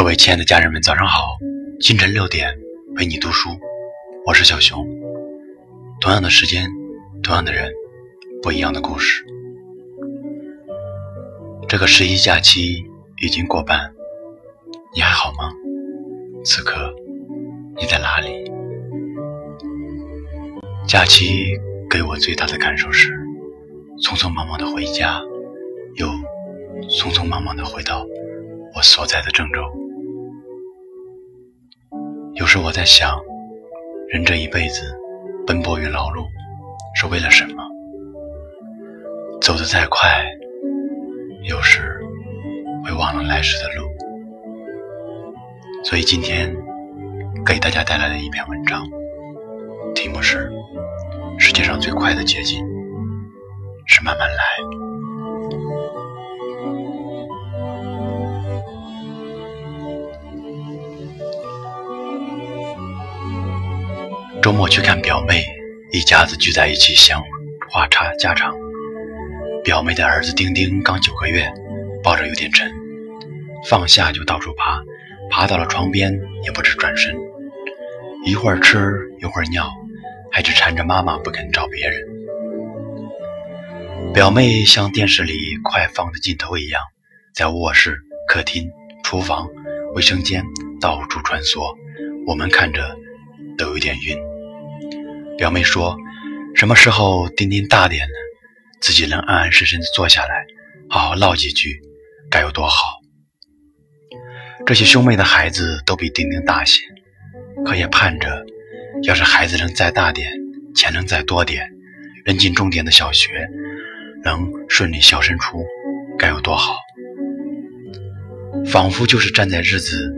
各位亲爱的家人们，早上好！清晨六点，陪你读书，我是小熊。同样的时间，同样的人，不一样的故事。这个十一假期已经过半，你还好吗？此刻你在哪里？假期给我最大的感受是，匆匆忙忙的回家，又匆匆忙忙的回到我所在的郑州。有时我在想，人这一辈子奔波于劳碌，是为了什么？走得再快，有时会忘了来时的路。所以今天给大家带来的一篇文章，题目是：世界上最快的捷径是慢慢来。周末去看表妹，一家子聚在一起闲话家家常。表妹的儿子丁丁刚九个月，抱着有点沉，放下就到处爬，爬到了床边也不知转身，一会儿吃一会儿尿，还只缠着妈妈不肯找别人。表妹像电视里快放的镜头一样，在卧室、客厅、厨房、卫生间到处穿梭，我们看着都有点晕。表妹说：“什么时候丁丁大点了，自己能安安生生的坐下来，好好唠几句，该有多好。”这些兄妹的孩子都比丁丁大些，可也盼着，要是孩子能再大点，钱能再多点，能进重点的小学，能顺利小升初，该有多好。仿佛就是站在日子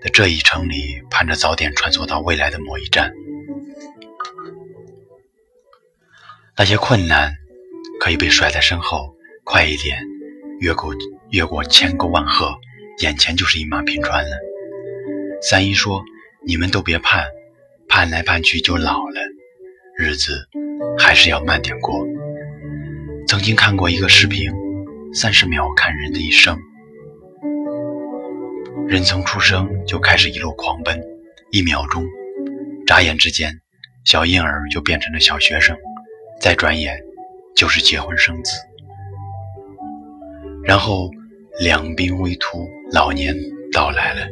的这一程里，盼着早点穿梭到未来的某一站。那些困难可以被甩在身后，快一点，越过越过千沟万壑，眼前就是一马平川了。三姨说：“你们都别盼，盼来盼去就老了，日子还是要慢点过。”曾经看过一个视频，三十秒看人的一生，人从出生就开始一路狂奔，一秒钟，眨眼之间，小婴儿就变成了小学生。再转眼就是结婚生子，然后两鬓微秃，老年到来了。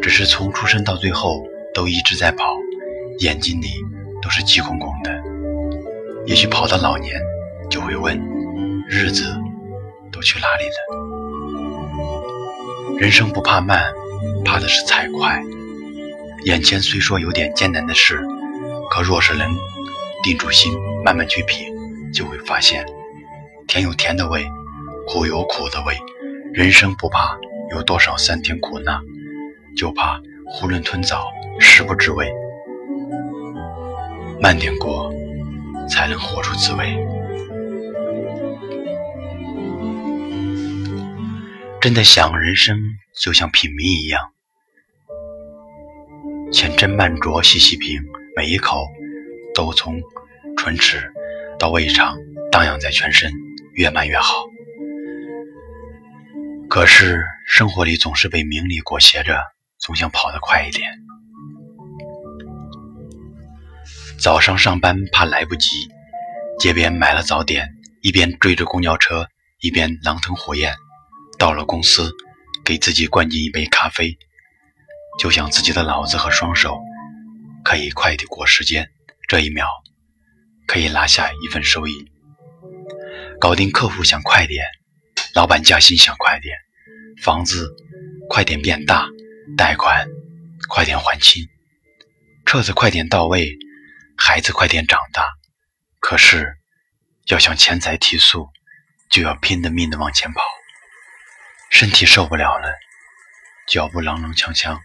只是从出生到最后都一直在跑，眼睛里都是急空空的。也许跑到老年就会问：日子都去哪里了？人生不怕慢，怕的是太快。眼前虽说有点艰难的事，可若是能。定住心，慢慢去品，就会发现，甜有甜的味，苦有苦的味。人生不怕有多少酸甜苦辣，就怕囫囵吞枣，食不知味。慢点过，才能活出滋味。真的想，人生就像品茗一样，浅斟慢酌，细细品，每一口。都从唇齿到胃肠荡漾在全身，越慢越好。可是生活里总是被名利裹挟着，总想跑得快一点。早上上班怕来不及，街边买了早点，一边追着公交车，一边狼吞虎咽。到了公司，给自己灌进一杯咖啡，就想自己的脑子和双手可以快点过时间。这一秒可以拿下一份收益，搞定客户想快点，老板加薪想快点，房子快点变大，贷款快点还清，车子快点到位，孩子快点长大。可是要想钱财提速，就要拼了命的往前跑，身体受不了了，脚步踉踉跄跄，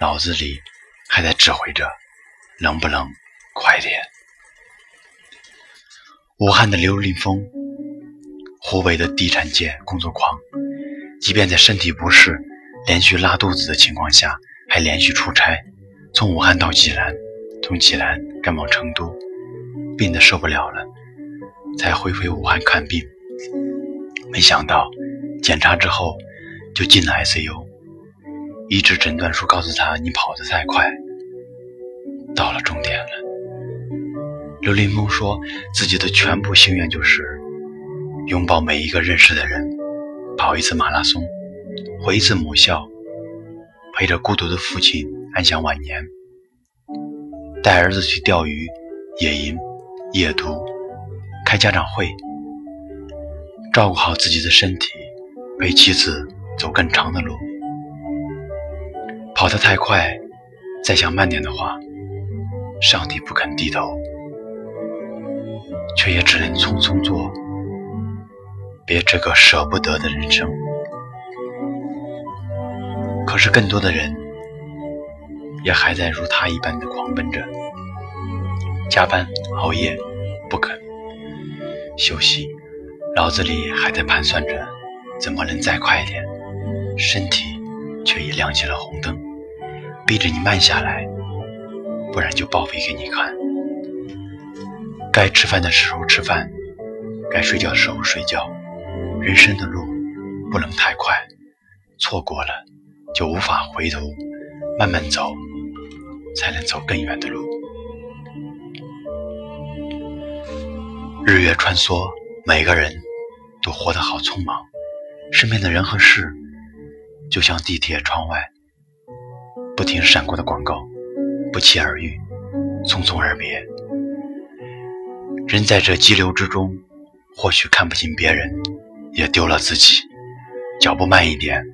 脑子里还在指挥着，能不能？快点！武汉的刘林峰，湖北的地产界工作狂，即便在身体不适、连续拉肚子的情况下，还连续出差，从武汉到济南，从济南赶往成都，病得受不了了，才回回武汉看病。没想到检查之后就进了 ICU，医治诊断书告诉他：“你跑得太快，到了终点了。”刘林峰说自己的全部心愿就是拥抱每一个认识的人，跑一次马拉松，回一次母校，陪着孤独的父亲安享晚年，带儿子去钓鱼、野营、夜读、开家长会，照顾好自己的身体，陪妻子走更长的路。跑得太快，再想慢点的话，上帝不肯低头，却也只能匆匆做，别这个舍不得的人生。可是更多的人，也还在如他一般的狂奔着，加班熬夜，不肯休息，脑子里还在盘算着怎么能再快一点，身体却已亮起了红灯。逼着你慢下来，不然就报废给你看。该吃饭的时候吃饭，该睡觉的时候睡觉。人生的路不能太快，错过了就无法回头。慢慢走，才能走更远的路。日月穿梭，每个人都活得好匆忙，身边的人和事，就像地铁窗外。不停闪过的广告，不期而遇，匆匆而别。人在这激流之中，或许看不清别人，也丢了自己。脚步慢一点，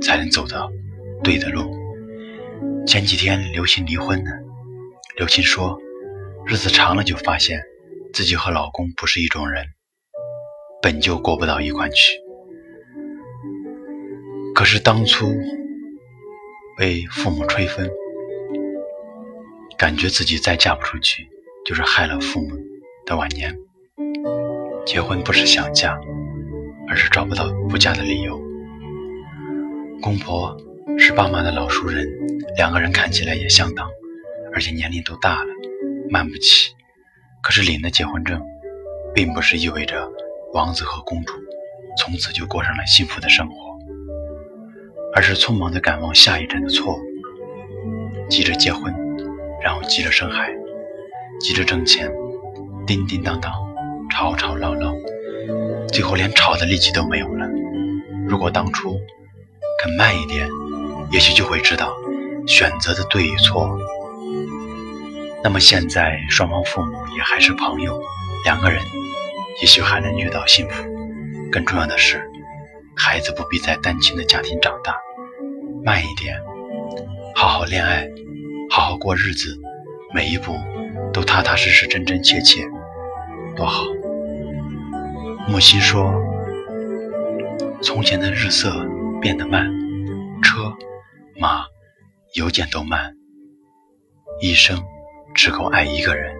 才能走到对的路。前几天刘鑫离婚了，刘鑫说，日子长了就发现自己和老公不是一种人，本就过不到一块去。可是当初。被父母吹风，感觉自己再嫁不出去，就是害了父母的晚年。结婚不是想嫁，而是找不到不嫁的理由。公婆是爸妈的老熟人，两个人看起来也相当，而且年龄都大了，瞒不起。可是领了结婚证，并不是意味着王子和公主从此就过上了幸福的生活。而是匆忙的赶往下一站的错误，急着结婚，然后急着生孩，急着挣钱，叮叮当当，吵吵闹闹，最后连吵的力气都没有了。如果当初肯慢一点，也许就会知道选择的对与错。那么现在双方父母也还是朋友，两个人也许还能遇到幸福。更重要的是，孩子不必在单亲的家庭长大。慢一点，好好恋爱，好好过日子，每一步都踏踏实实、真真切切，多好。木心说：“从前的日色变得慢，车马邮件都慢，一生只够爱一个人。”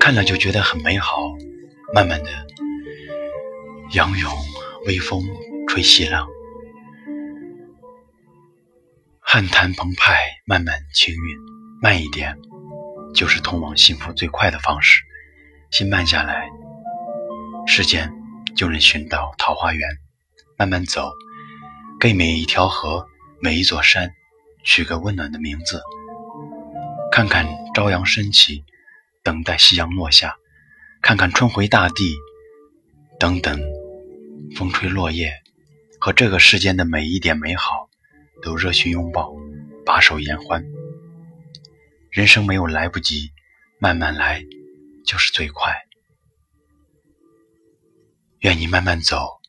看了就觉得很美好。慢慢的，杨勇微风吹细浪。汉潭澎湃，漫漫青云，慢一点，就是通往幸福最快的方式。心慢下来，时间就能寻到桃花源。慢慢走，给每一条河、每一座山取个温暖的名字。看看朝阳升起，等待夕阳落下；看看春回大地，等等风吹落叶，和这个世间的每一点美好。都热情拥抱，把手言欢。人生没有来不及，慢慢来就是最快。愿你慢慢走，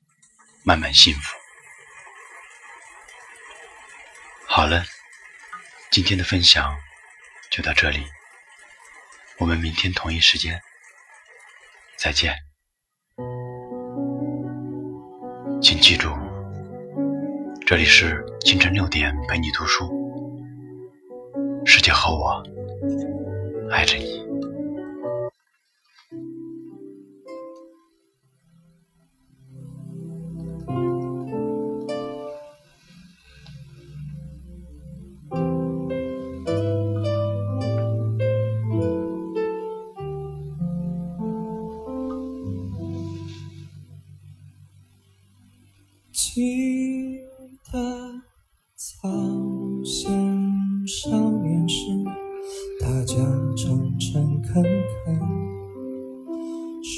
慢慢幸福。好了，今天的分享就到这里，我们明天同一时间再见。请记住。这里是清晨六点陪你读书，世界和我爱着你。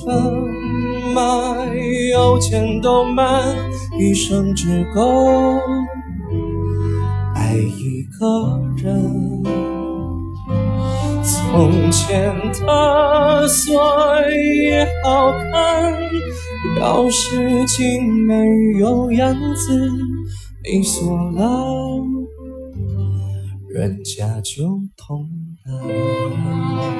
车马邮件都慢，一生只够爱一个人。从前的锁也好看，钥匙精没有样子，你锁了。人家就痛了。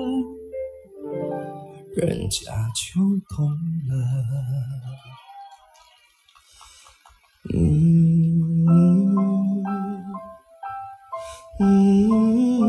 人家就懂了。嗯嗯。